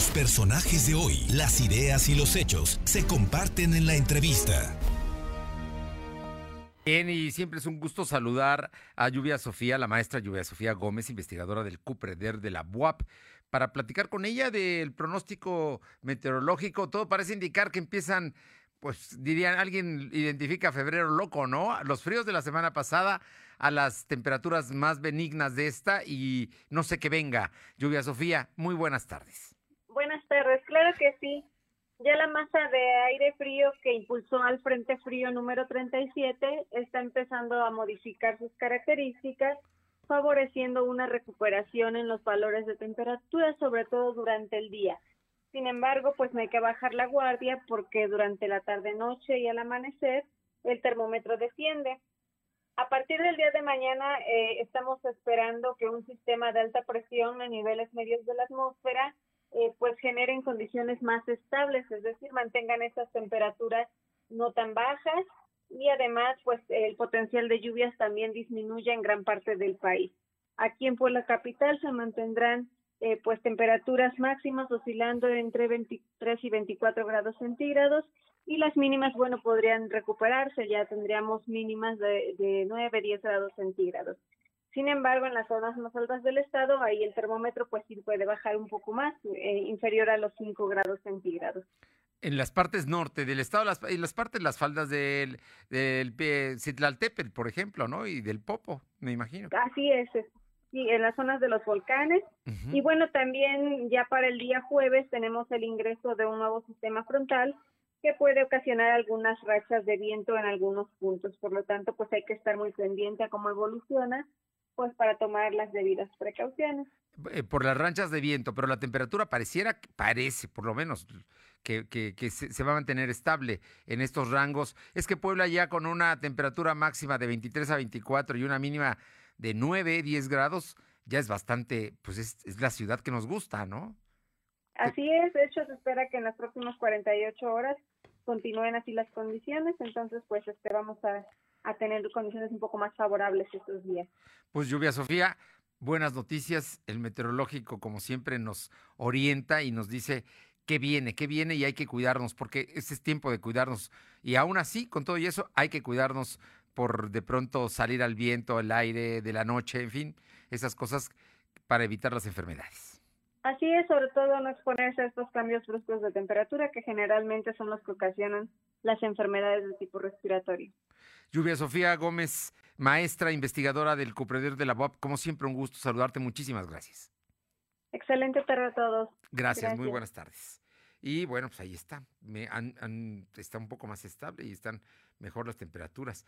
Los personajes de hoy, las ideas y los hechos se comparten en la entrevista. Bien, y siempre es un gusto saludar a Lluvia Sofía, la maestra Lluvia Sofía Gómez, investigadora del CUPREDER de la BUAP, para platicar con ella del pronóstico meteorológico. Todo parece indicar que empiezan, pues dirían, alguien identifica febrero loco, ¿no? Los fríos de la semana pasada a las temperaturas más benignas de esta y no sé qué venga. Lluvia Sofía, muy buenas tardes. Claro que sí. Ya la masa de aire frío que impulsó al Frente Frío número 37 está empezando a modificar sus características, favoreciendo una recuperación en los valores de temperatura, sobre todo durante el día. Sin embargo, pues no hay que bajar la guardia porque durante la tarde-noche y al amanecer el termómetro desciende. A partir del día de mañana eh, estamos esperando que un sistema de alta presión a niveles medios de la atmósfera eh, pues generen condiciones más estables, es decir, mantengan esas temperaturas no tan bajas y además pues el potencial de lluvias también disminuye en gran parte del país. Aquí en Puebla Capital se mantendrán eh, pues temperaturas máximas oscilando entre 23 y 24 grados centígrados y las mínimas, bueno, podrían recuperarse, ya tendríamos mínimas de, de 9, 10 grados centígrados. Sin embargo, en las zonas más altas del estado, ahí el termómetro pues sí puede bajar un poco más, eh, inferior a los 5 grados centígrados. En las partes norte del estado, las, en las partes, las faldas del, del Citlaltépetl, por ejemplo, ¿no? Y del Popo, me imagino. Así es, sí, en las zonas de los volcanes. Y bueno, también ya para el día jueves tenemos el ingreso de un nuevo sistema frontal que puede ocasionar algunas rachas de viento en algunos puntos. Por lo tanto, pues hay que estar muy pendiente a cómo evoluciona pues para tomar las debidas precauciones. Eh, por las ranchas de viento, pero la temperatura pareciera, parece por lo menos, que, que, se, va a mantener estable en estos rangos. Es que Puebla ya con una temperatura máxima de 23 a 24 y una mínima de 9, 10 grados, ya es bastante, pues es, es la ciudad que nos gusta, ¿no? Así es, de hecho se espera que en las próximas 48 horas continúen así las condiciones, entonces pues esperamos a a tener condiciones un poco más favorables estos días. Pues lluvia, Sofía, buenas noticias. El meteorológico, como siempre, nos orienta y nos dice qué viene, qué viene y hay que cuidarnos, porque ese es tiempo de cuidarnos. Y aún así, con todo y eso, hay que cuidarnos por de pronto salir al viento, el aire de la noche, en fin, esas cosas para evitar las enfermedades. Así es, sobre todo no exponerse a estos cambios bruscos de temperatura que generalmente son los que ocasionan las enfermedades de tipo respiratorio. Lluvia Sofía Gómez, maestra investigadora del Cupreder de la UAP, como siempre un gusto saludarte, muchísimas gracias. Excelente tarde a todos. Gracias, muy buenas tardes. Y bueno, pues ahí está, Me han, está un poco más estable y están mejor las temperaturas.